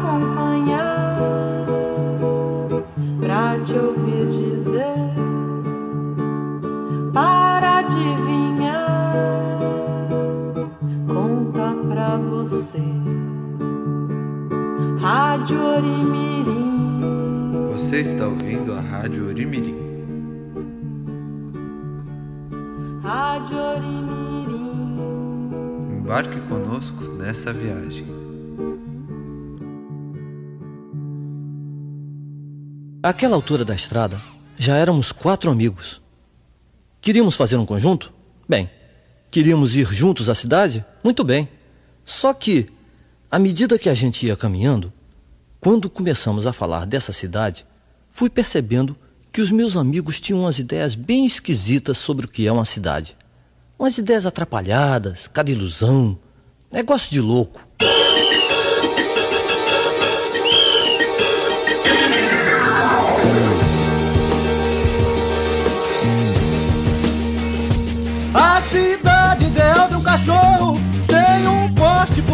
acompanhar, pra te ouvir dizer, para adivinhar, conta pra você. Rádio Orimirim. Você está ouvindo a Rádio Orimirim. Rádio Orimirim. Embarque conosco nessa viagem. Àquela altura da estrada, já éramos quatro amigos. Queríamos fazer um conjunto? Bem. Queríamos ir juntos à cidade? Muito bem. Só que, à medida que a gente ia caminhando, quando começamos a falar dessa cidade, fui percebendo que os meus amigos tinham umas ideias bem esquisitas sobre o que é uma cidade. Umas ideias atrapalhadas, cada ilusão, negócio de louco.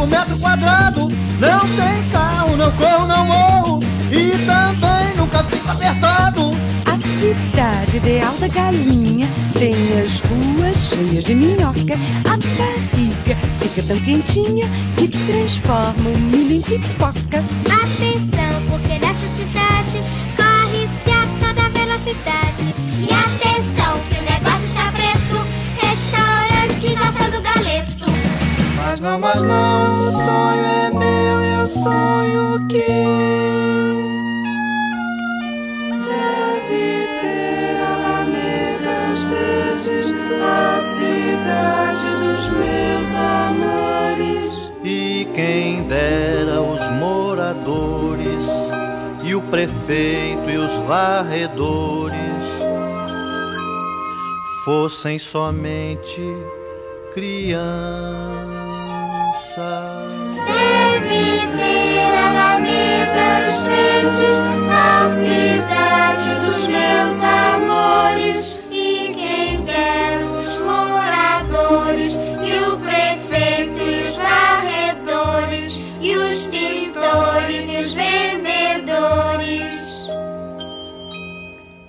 Metro quadrado. Não tem carro, não corro, não morro. E também nunca fica apertado. A cidade ideal da galinha tem as ruas cheias de minhoca. A barriga fica tão quentinha que transforma o milho em pipoca. Atenção, porque nessa cidade corre-se a toda velocidade. E atenção, Mas não, mas não, o sonho é meu, eu sonho que deve ter alamedas verdes, a cidade dos meus amores. E quem dera os moradores, e o prefeito e os varredores fossem somente crianças. Alamedas verdes, a cidade dos meus amores. E quem der os moradores, e o prefeito e os varredores, e os pintores e os vendedores.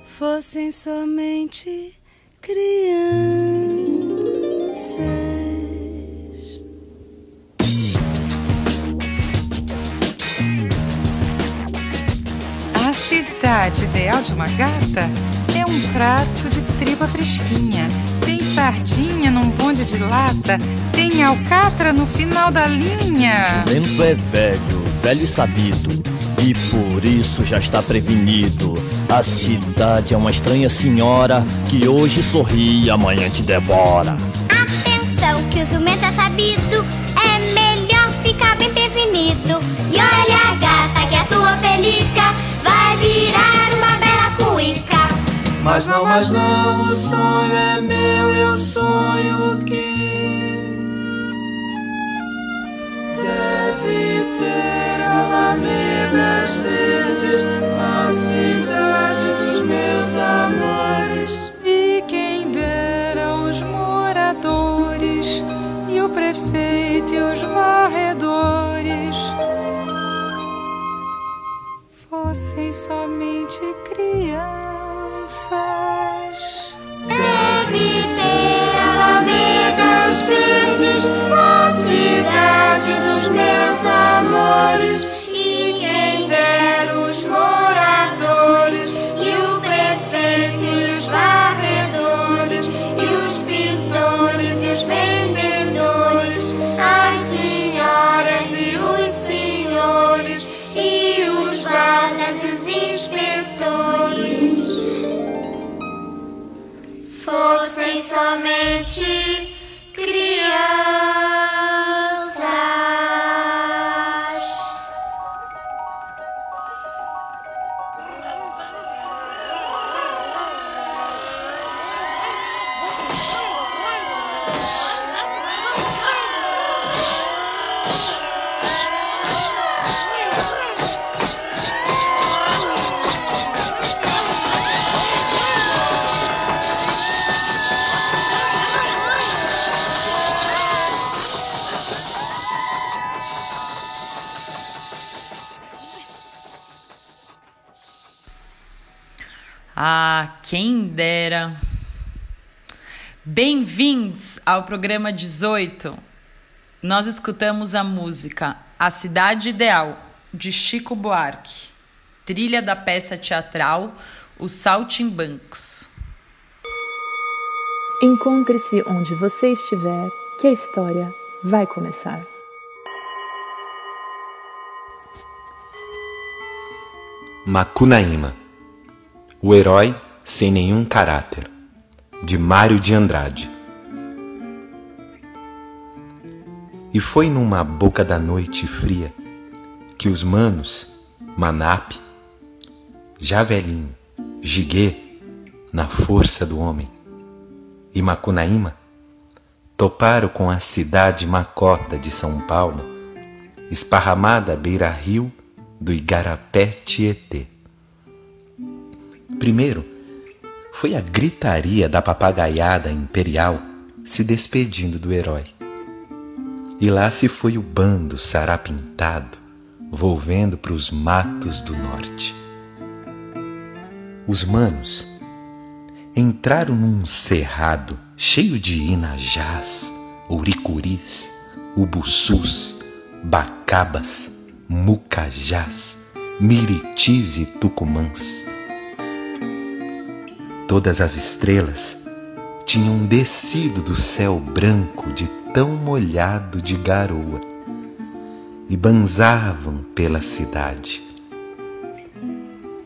Fossem somente crianças. Cidade ideal de uma gata é um prato de tripa fresquinha. Tem sardinha num bonde de lata. Tem alcatra no final da linha. Lento é velho, velho e sabido, e por isso já está prevenido. A cidade é uma estranha senhora que hoje sorri e amanhã te devora. Atenção, que o ciumento é sabido, é melhor ficar bem prevenido. E olha a gata que a tua pelica virar uma bela cuíca. Mas não, mas não, o sonho é meu, eu sonho que deve ter alamedas verdes, a cidade dos meus amores. E quem dera os moradores e o prefeito e os varredores fossem somente crianças. Deve ter alamedas verdes, a cidade dos meus amores. Somente Bem-vindos ao programa 18. Nós escutamos a música A Cidade Ideal, de Chico Buarque, trilha da peça teatral Os Saltimbancos. Encontre-se onde você estiver, que a história vai começar. Macunaíma O herói sem nenhum caráter de Mário de Andrade E foi numa boca da noite fria que os manos, Manap, já velhinho, Jiguê, na força do homem, e Macunaíma, toparam com a cidade macota de São Paulo, esparramada à beira-rio do Igarapé Tietê. Primeiro, foi a gritaria da papagaiada imperial se despedindo do herói. E lá se foi o bando sarapintado, volvendo para os matos do norte. Os manos entraram num cerrado cheio de inajás, ouricuris, ubuçus, bacabas, mucajás, miritis e tucumãs. Todas as estrelas tinham descido do céu branco de tão molhado de garoa e banzavam pela cidade.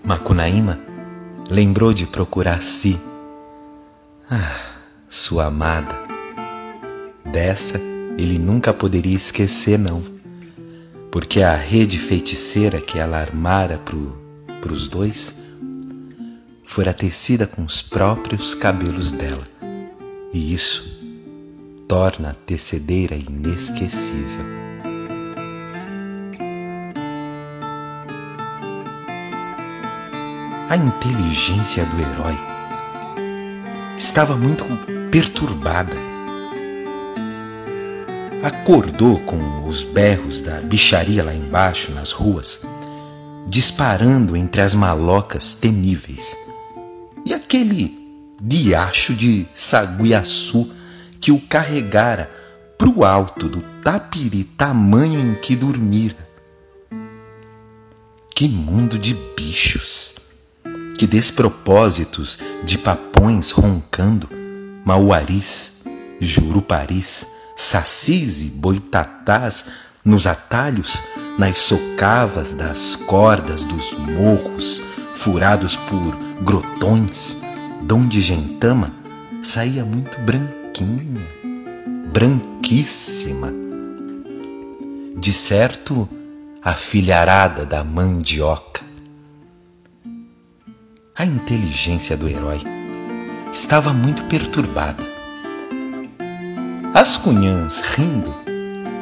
Macunaíma lembrou de procurar si. Ah, sua amada. Dessa ele nunca poderia esquecer, não, porque a rede feiticeira que ela armara para os dois fora tecida com os próprios cabelos dela, e isso torna a tecedeira inesquecível. A inteligência do herói estava muito perturbada. Acordou com os berros da bicharia lá embaixo nas ruas, disparando entre as malocas temíveis. E aquele diacho de saguiaçu que o carregara pro alto do tapiri tamanho em que dormira. Que mundo de bichos! que despropósitos de papões roncando, mauaris, juruparis, sacis e boitatás nos atalhos, nas socavas das cordas dos morros, furados por grotões, donde gentama saía muito branquinha, branquíssima. De certo, a filharada da mandioca a inteligência do herói estava muito perturbada. As cunhãs, rindo,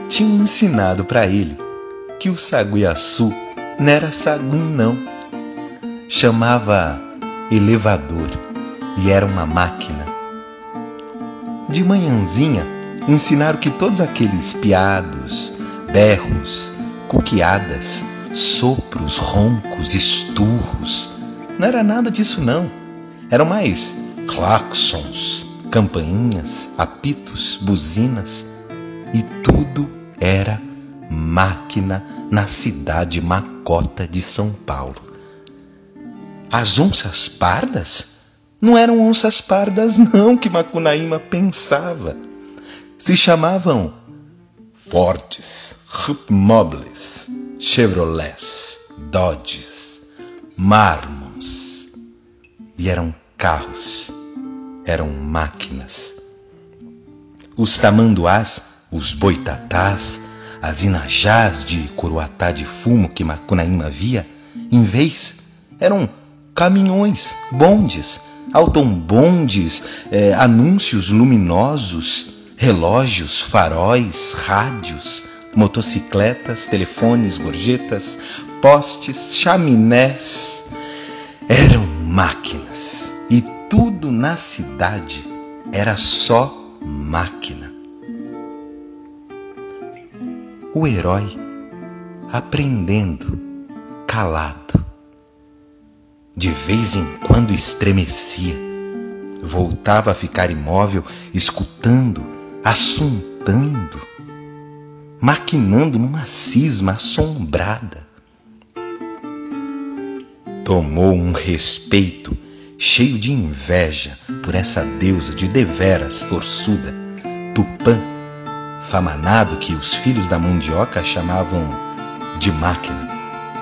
tinham ensinado para ele que o saguiaçu não era sagum, não. Chamava elevador e era uma máquina. De manhãzinha, ensinaram que todos aqueles piados, berros, cuqueadas, sopros, roncos, esturros, não era nada disso, não. Eram mais claxons, campainhas, apitos, buzinas e tudo era máquina na cidade macota de São Paulo. As onças pardas não eram onças pardas, não, que Macunaíma pensava. Se chamavam Fortes, Mobles, Chevrolets, Dodges, Marmo e eram carros, eram máquinas. Os tamanduás, os boitatás, as inajás de coroatá de fumo que Macunaíma via, em vez, eram caminhões, bondes, autombondes, eh, anúncios luminosos, relógios, faróis, rádios, motocicletas, telefones, gorjetas, postes, chaminés, eram máquinas. E tudo na cidade era só máquina. O herói aprendendo, calado, De vez em quando estremecia, voltava a ficar imóvel, escutando, assuntando, maquinando numa cisma assombrada. Tomou um respeito cheio de inveja por essa deusa de deveras forçuda, Tupã, famanado que os filhos da mandioca chamavam de máquina,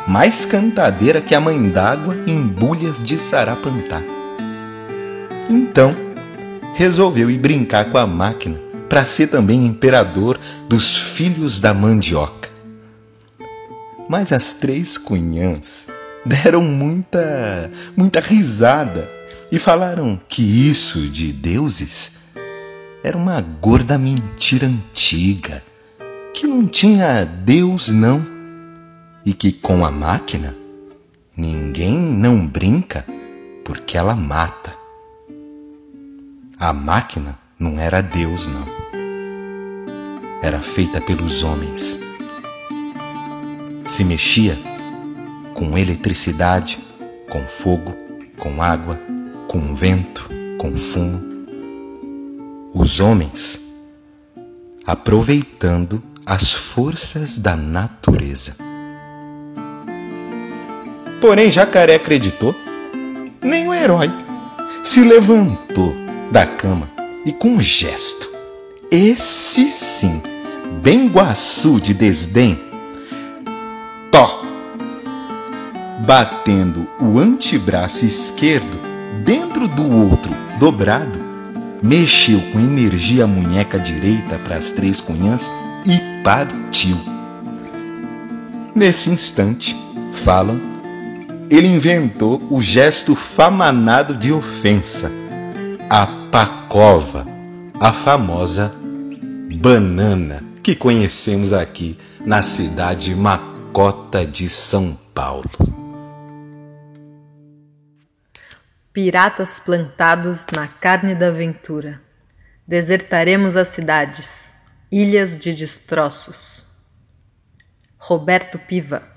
mais cantadeira que a mãe d'água em bulhas de sarapantá. Então, resolveu ir brincar com a máquina para ser também imperador dos filhos da mandioca. Mas as três cunhãs deram muita, muita risada e falaram que isso de deuses era uma gorda mentira antiga, que não tinha Deus não, e que com a máquina ninguém não brinca porque ela mata. A máquina não era Deus não. Era feita pelos homens. Se mexia com eletricidade, com fogo, com água, com vento, com fumo. Os homens aproveitando as forças da natureza. Porém, Jacaré acreditou. Nem o herói se levantou da cama e com um gesto, esse sim, bem guaçu de desdém, tó batendo o antebraço esquerdo dentro do outro dobrado, mexeu com energia a munheca direita para as três cunhãs e partiu. Nesse instante, falam, ele inventou o gesto famanado de ofensa, a pacova, a famosa banana que conhecemos aqui na cidade Macota de São Paulo. Piratas plantados na carne da aventura. Desertaremos as cidades, ilhas de destroços. Roberto Piva.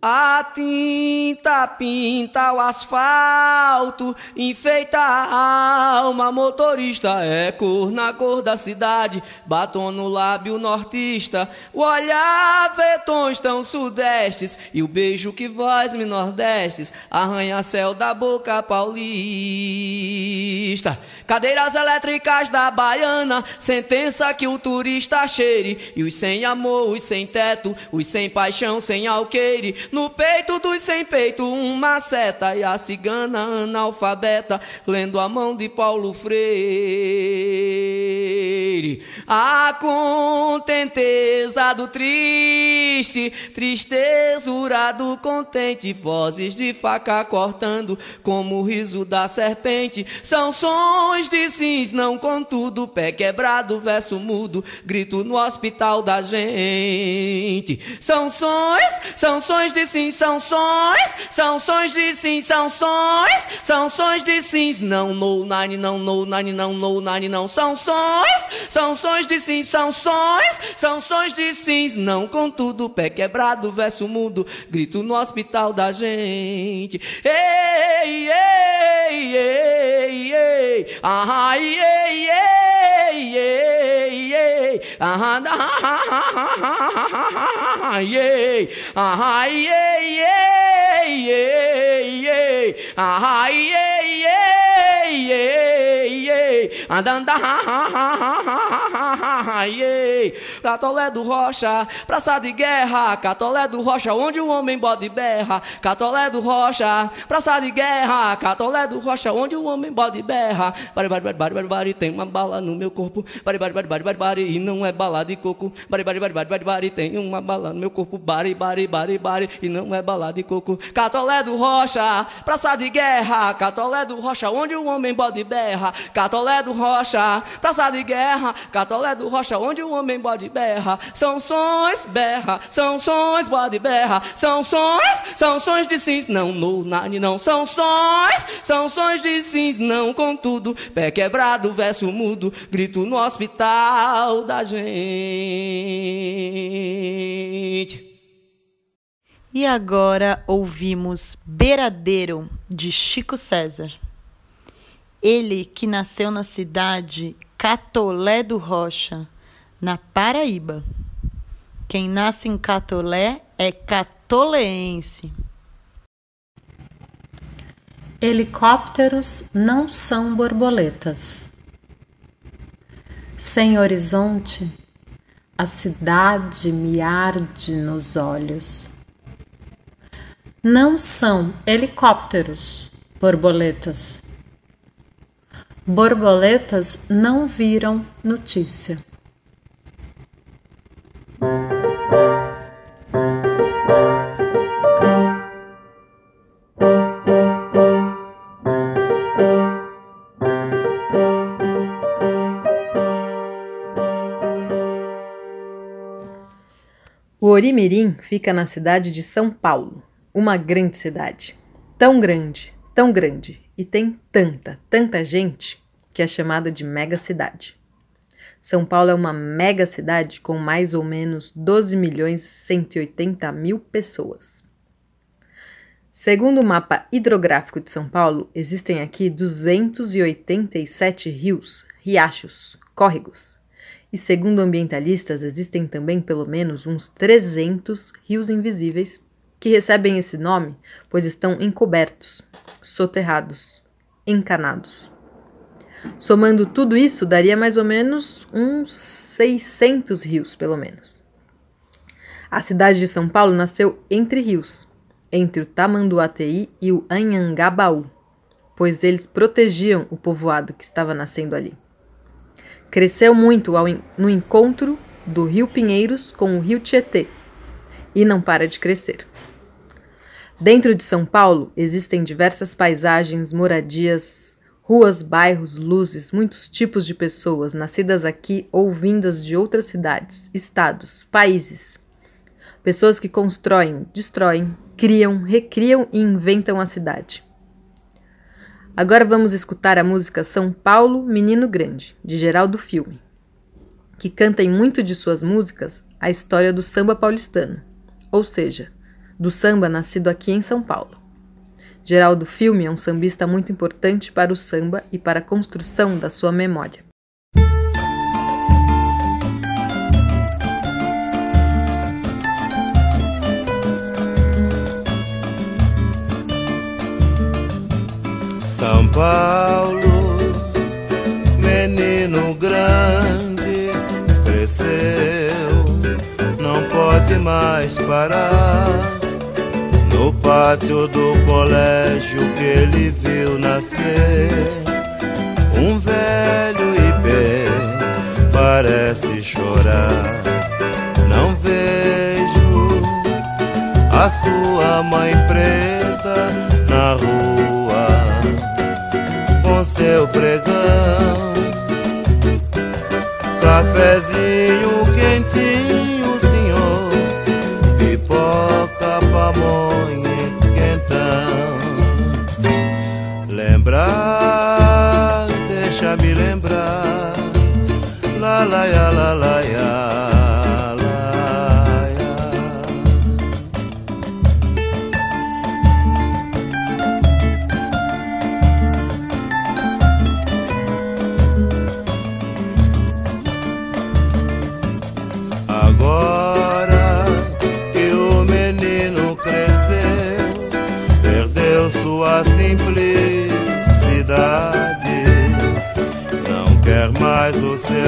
A tinta pinta o asfalto, enfeita a alma, motorista é cor na cor da cidade, batom no lábio nortista, o olhar vê tons tão sudestes, e o beijo que voz me nordestes, arranha-céu da boca paulista. Cadeiras elétricas da baiana, sentença que o turista cheire, e os sem amor, os sem teto, os sem paixão, sem alqueire, no peito dos sem peito, uma seta e a cigana analfabeta, lendo a mão de Paulo Freire. A contenteza do triste, tristezura do contente, vozes de faca cortando, como o riso da serpente, são sons de sims, não contudo, pé quebrado, verso mudo, grito no hospital da gente. São sons, são sons de sim, são sons, são de sim, são sons, são de sims, não no nine, não no nine, não no nine, não. São sons, são de sim, são sons, são de sims, não contudo, pé quebrado, verso mudo, grito no hospital da gente. Ei, ei, ei, ei, ah, ei, ei, ei, yay, aha, aha, aha, aha, yay, aha, yay, yay, yay, yay, aha, yay, yay, yay. Ei, ei, ah, ei, ei, ei, ei, andando, ei, Catolé do Rocha, praça de guerra, Catolé do Rocha, onde o homem bode berra, Catolé do Rocha, praça de guerra, Catolé do Rocha, onde o homem bode berra, bari, bari, bari, bari, bari, tem uma bala no meu corpo, bari, bari, bari, bari, bari, bari, e não é bala de coco, bari, bari, bari, bari, bari, bari, tem uma bala no meu corpo, bari, bari, bari, bari, e não é bala de coco, Catolé do Rocha, praça de guerra, Catolé do Rocha, onde o homem bode berra, Catolé do Rocha, praça de guerra, Catolé do Rocha, rocha onde o homem bode berra. São sons, berra, são sons, bode berra. São sons, são sons de sims, não no nani, não. São sons, são sons de sims, não contudo. Pé quebrado, verso mudo, grito no hospital da gente. E agora ouvimos Beiradeiro, de Chico César. Ele que nasceu na cidade Catolé do Rocha, na Paraíba. Quem nasce em Catolé é catoleense. Helicópteros não são borboletas. Sem horizonte, a cidade me arde nos olhos. Não são helicópteros, borboletas. Borboletas não viram notícia. O Orimirim fica na cidade de São Paulo, uma grande cidade. Tão grande, tão grande, e tem tanta, tanta gente que é chamada de mega cidade. São Paulo é uma mega cidade com mais ou menos 12 milhões e 180 mil pessoas. Segundo o mapa hidrográfico de São Paulo, existem aqui 287 rios, riachos, córregos. E segundo ambientalistas, existem também pelo menos uns 300 rios invisíveis que recebem esse nome pois estão encobertos, soterrados, encanados. Somando tudo isso, daria mais ou menos uns 600 rios, pelo menos. A cidade de São Paulo nasceu entre rios, entre o Tamanduateí e o Anhangabaú, pois eles protegiam o povoado que estava nascendo ali. Cresceu muito ao, no encontro do Rio Pinheiros com o Rio Tietê e não para de crescer. Dentro de São Paulo existem diversas paisagens, moradias, ruas, bairros, luzes, muitos tipos de pessoas nascidas aqui ou vindas de outras cidades, estados, países. Pessoas que constroem, destroem, criam, recriam e inventam a cidade. Agora vamos escutar a música São Paulo, Menino Grande, de Geraldo Filme, que canta em muito de suas músicas a história do samba paulistano, ou seja, do samba nascido aqui em São Paulo. Geraldo Filme é um sambista muito importante para o samba e para a construção da sua memória. São Paulo, menino grande, cresceu, não pode mais parar. Pátio do colégio que ele viu nascer, um velho bem parece chorar. Não vejo a sua mãe preta na rua com seu pregão. Cafezinho quentinho, senhor, pipoca, pamonha, la la ya, la la ya. la,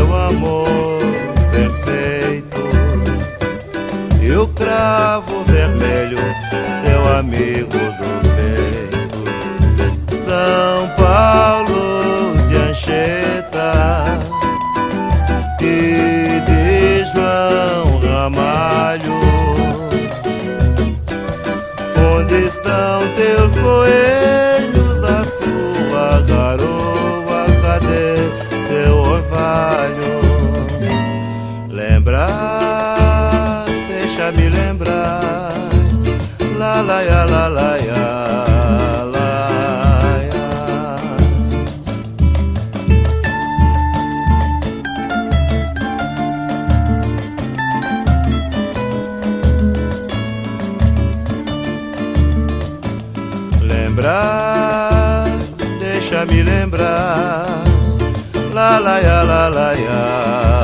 o seu amor perfeito. E o cravo vermelho, seu amigo la la ya. Lembrar, deixa-me lembrar, la la ya, la la ya.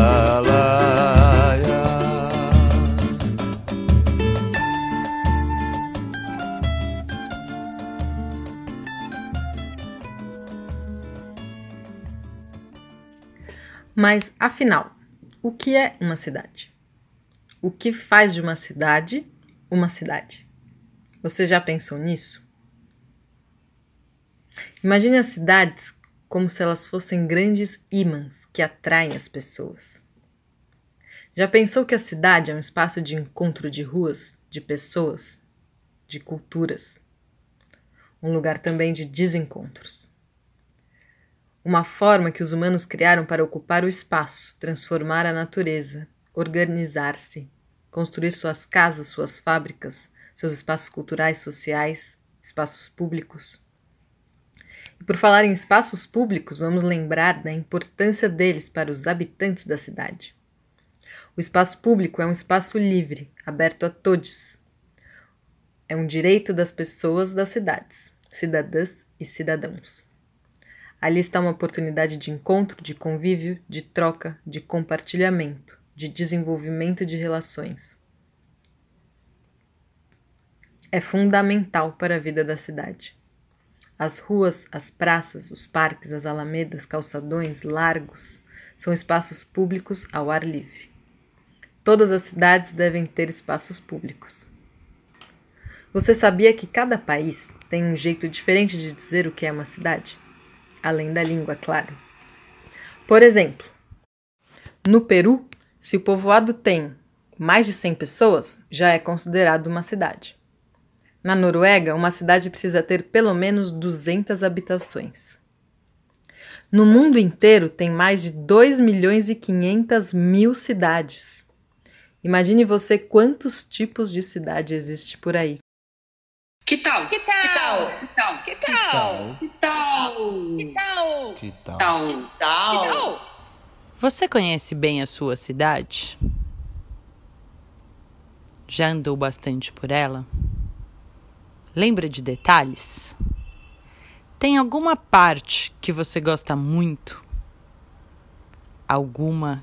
Mas, afinal, o que é uma cidade? O que faz de uma cidade uma cidade? Você já pensou nisso? Imagine as cidades como se elas fossem grandes ímãs que atraem as pessoas. Já pensou que a cidade é um espaço de encontro de ruas, de pessoas, de culturas? Um lugar também de desencontros. Uma forma que os humanos criaram para ocupar o espaço, transformar a natureza, organizar-se, construir suas casas, suas fábricas, seus espaços culturais, sociais, espaços públicos. E por falar em espaços públicos, vamos lembrar da importância deles para os habitantes da cidade. O espaço público é um espaço livre, aberto a todos. É um direito das pessoas das cidades, cidadãs e cidadãos. Ali está uma oportunidade de encontro, de convívio, de troca, de compartilhamento, de desenvolvimento de relações. É fundamental para a vida da cidade. As ruas, as praças, os parques, as alamedas, calçadões, largos são espaços públicos ao ar livre. Todas as cidades devem ter espaços públicos. Você sabia que cada país tem um jeito diferente de dizer o que é uma cidade? Além da língua, claro. Por exemplo, no Peru, se o povoado tem mais de 100 pessoas, já é considerado uma cidade. Na Noruega, uma cidade precisa ter pelo menos 200 habitações. No mundo inteiro tem mais de 2 milhões e 500 mil cidades. Imagine você quantos tipos de cidade existe por aí. Que tal? Que tal? Que tal? Que tal? Que tal? Que tal? Que tal? Que tal? Você conhece bem a sua cidade? Já andou bastante por ela? Lembra de detalhes? Tem alguma parte que você gosta muito? Alguma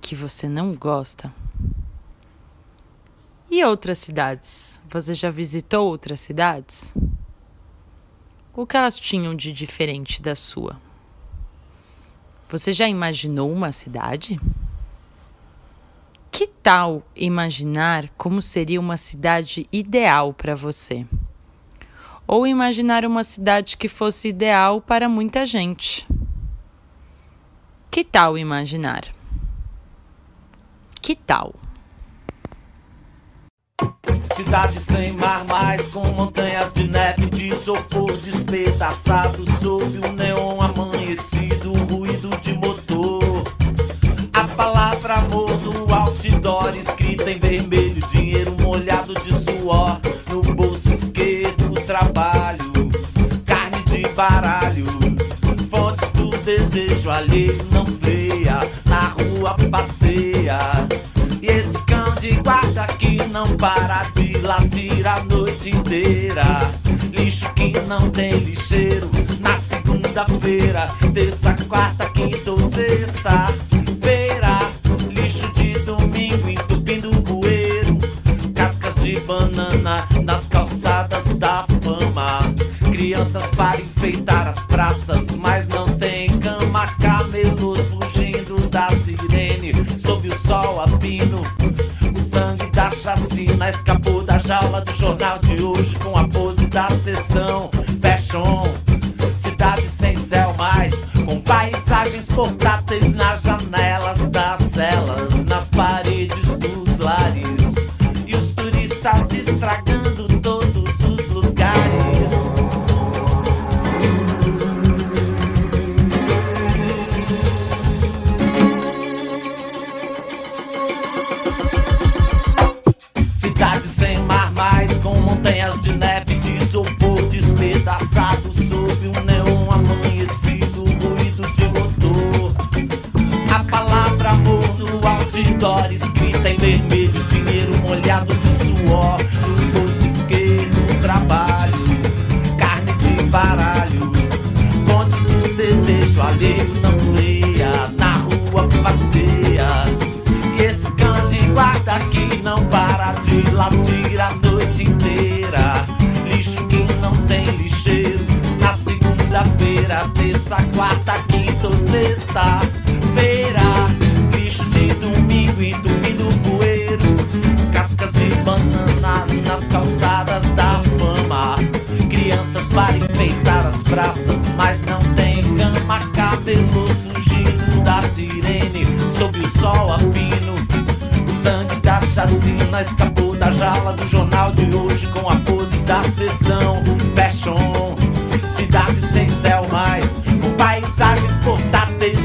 que você não gosta? E outras cidades? Você já visitou outras cidades? O que elas tinham de diferente da sua? Você já imaginou uma cidade? Que tal imaginar como seria uma cidade ideal para você? ou imaginar uma cidade que fosse ideal para muita gente. Que tal imaginar? Que tal? Cidade sem mar, mais com montanhas de neve, de isopor despedaçado sob o neon amanhecido, ruído de motor. A palavra amor no outdoor escrita em vermelho, feira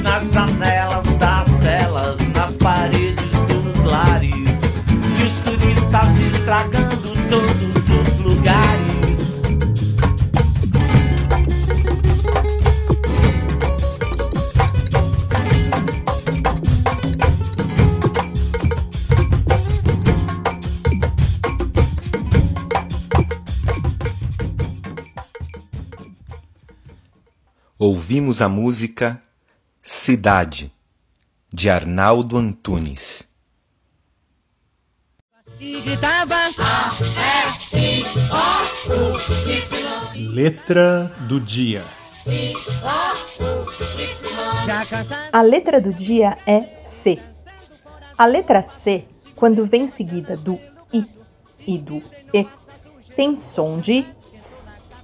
nas janelas das celas, nas paredes dos lares. E os turistas estragando todos os lugares. Ouvimos a música Cidade, de Arnaldo Antunes. Letra do dia. A letra do dia é C. A letra C, quando vem seguida do I e do E, tem som de S.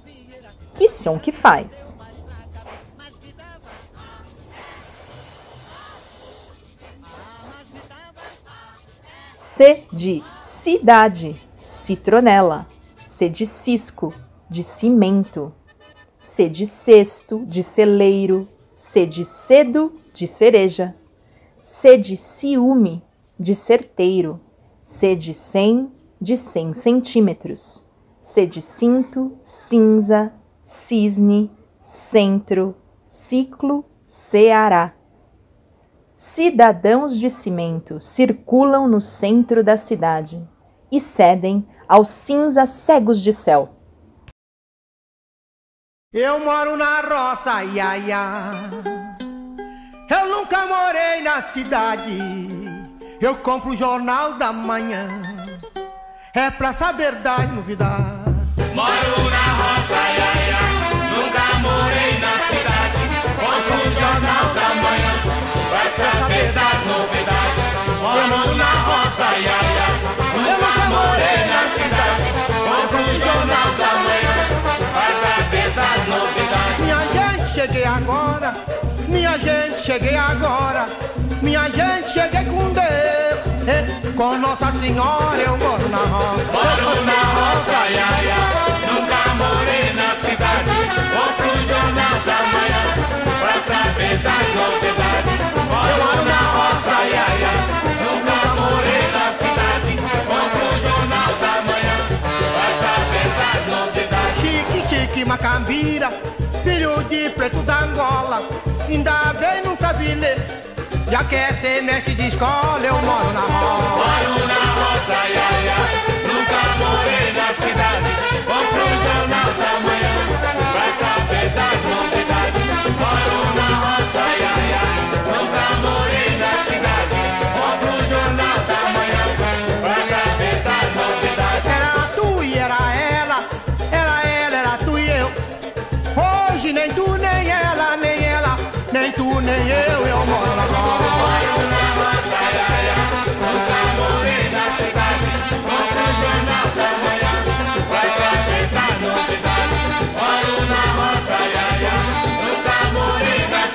Que som que faz? C de cidade, citronela. C de cisco, de cimento. C de cesto, de celeiro. C de cedo, de cereja. C de ciúme, de certeiro. C de cem, de cem centímetros. C de cinto, cinza, cisne, centro, ciclo, Ceará. Cidadãos de cimento circulam no centro da cidade e cedem aos cinzas cegos de céu. Eu moro na roça, ia, ia. Eu nunca morei na cidade. Eu compro o jornal da manhã. É pra saber das novidades. Moro na roça, ia, ia. Nunca morei na cidade. Compro o jornal da manhã. Saber das novidades. Moro na roça, ia, ia. Nunca morei na cidade. Compro o jornal da manhã. Vai saber das novidades. Minha gente, cheguei agora. Minha gente, cheguei agora. Minha gente, cheguei com Deus. Eh, Com Nossa Senhora eu moro na roça. Moro na roça, ia, ia. Nunca morei na cidade. Preto da Angola. Ainda bem não sabe ler. Já quer ser mestre de escola, eu moro na roça. Moro na roça, ia, ia. Nunca morei na cidade. Compro o jornal da manhã. Pra saber das novidades. Na roça,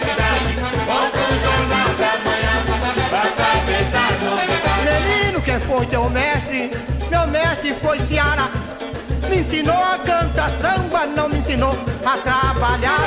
cidade. O manhã. Menino, quem foi teu mestre? Meu mestre foi Ceará. Me ensinou a cantar samba, não me ensinou a trabalhar,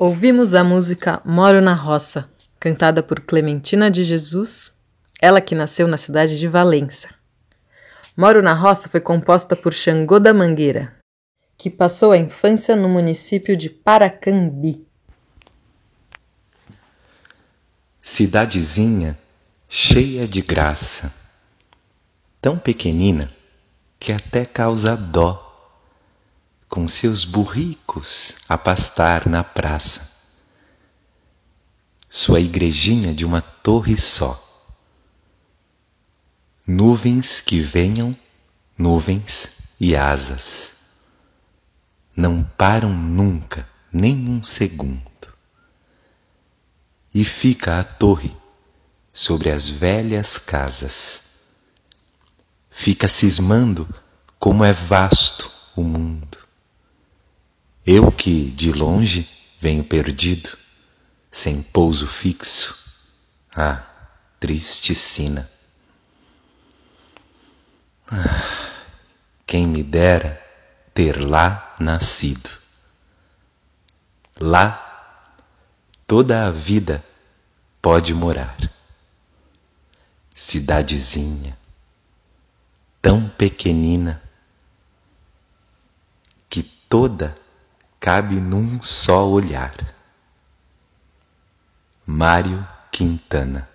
Ouvimos a música Moro na Roça, cantada por Clementina de Jesus, ela que nasceu na cidade de Valença. Moro na Roça foi composta por Xangô da Mangueira, que passou a infância no município de Paracambi. Cidadezinha cheia de graça, tão pequenina que até causa dó com seus burricos a pastar na praça. Sua igrejinha de uma torre só. Nuvens que venham, nuvens e asas. Não param nunca, nem um segundo. E fica a torre sobre as velhas casas. Fica cismando como é vasto o mundo. Eu que, de longe, venho perdido, sem pouso fixo. Ah, triste sina. Ah, quem me dera ter lá nascido. Lá toda a vida pode morar. Cidadezinha, tão pequenina, que toda cabe num só olhar. Mário Quintana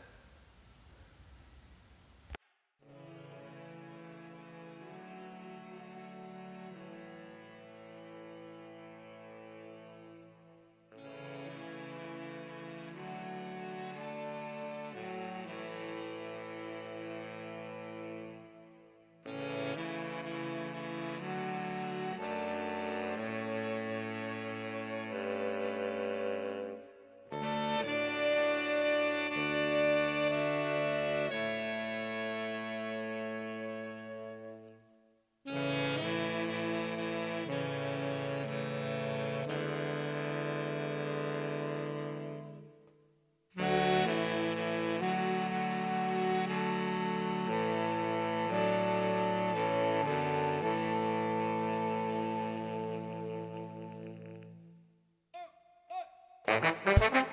Música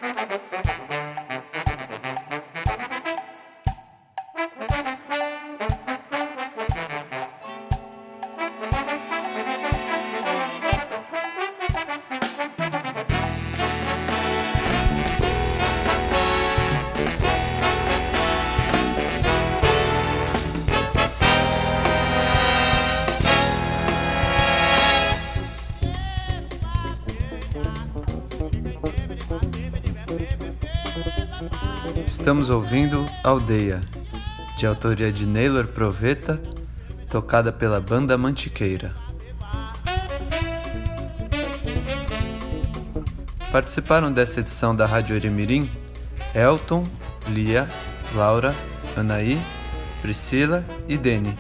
Estamos ouvindo Aldeia, de autoria de Naylor Proveta, tocada pela Banda Mantiqueira. Participaram dessa edição da Rádio Eremirim Elton, Lia, Laura, Anaí, Priscila e Deni.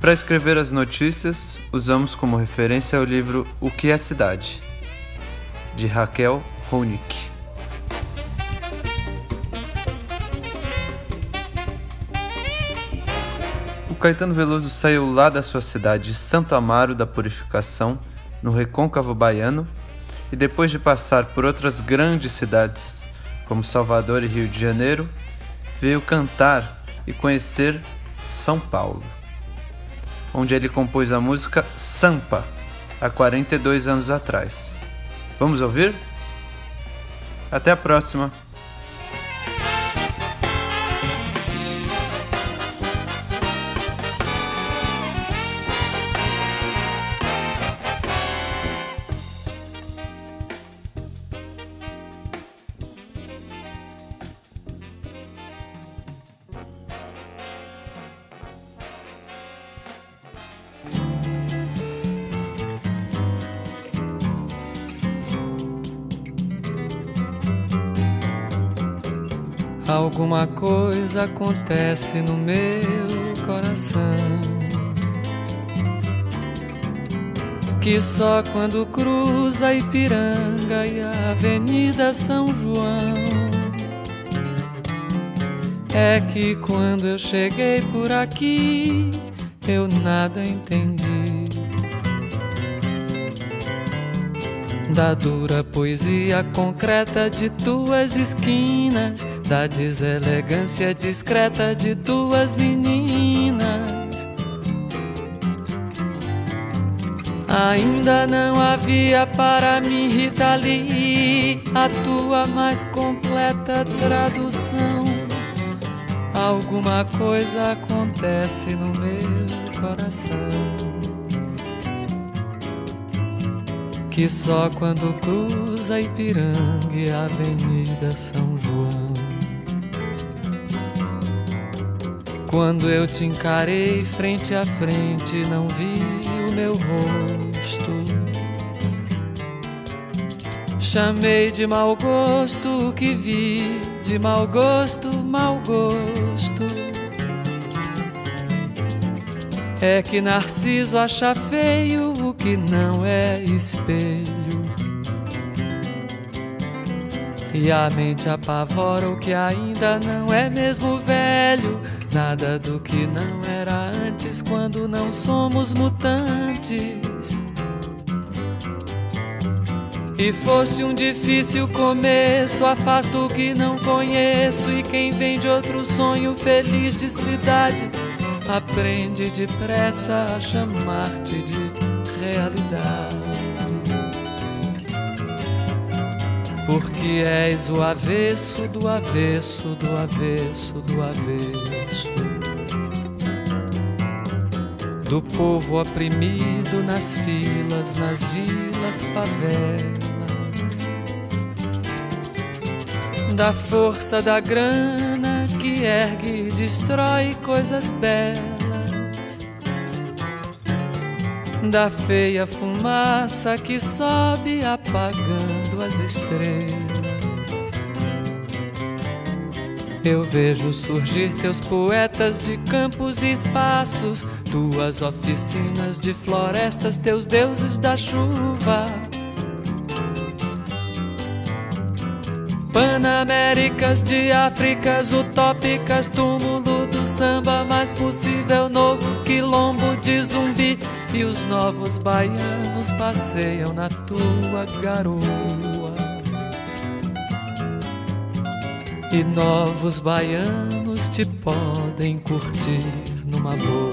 Para escrever as notícias, usamos como referência o livro O que é Cidade, de Raquel Ronick. Caetano Veloso saiu lá da sua cidade de Santo Amaro da Purificação, no recôncavo baiano, e depois de passar por outras grandes cidades, como Salvador e Rio de Janeiro, veio cantar e conhecer São Paulo, onde ele compôs a música Sampa, há 42 anos atrás. Vamos ouvir? Até a próxima! Alguma coisa acontece no meu coração. Que só quando cruza a Ipiranga e a Avenida São João É que quando eu cheguei por aqui eu nada entendi. Da dura poesia concreta de tuas esquinas, da deselegância discreta de tuas meninas. Ainda não havia para mim, Rita Lee, a tua mais completa tradução. Alguma coisa acontece no meu coração. que só quando cruza Ipiranga e a Avenida São João. Quando eu te encarei frente a frente, não vi o meu rosto. Chamei de mau gosto o que vi, de mau gosto, mau gosto. É que Narciso acha feio o que não é espelho. E a mente apavora o que ainda não é mesmo velho. Nada do que não era antes quando não somos mutantes. E foste um difícil começo, afasto o que não conheço. E quem vem de outro sonho feliz de cidade aprende depressa a chamar-te de realidade. Porque és o avesso do avesso do avesso do avesso. Do povo oprimido nas filas, nas vilas, favelas. Da força da grana que ergue e destrói coisas belas, da feia fumaça que sobe apagando as estrelas. Eu vejo surgir teus poetas de campos e espaços, tuas oficinas de florestas, teus deuses da chuva Panaméricas de Áfricas utópicas, túmulo do samba mais possível, novo quilombo de zumbi. E os novos baianos passeiam na tua garoa. E novos baianos te podem curtir numa boa.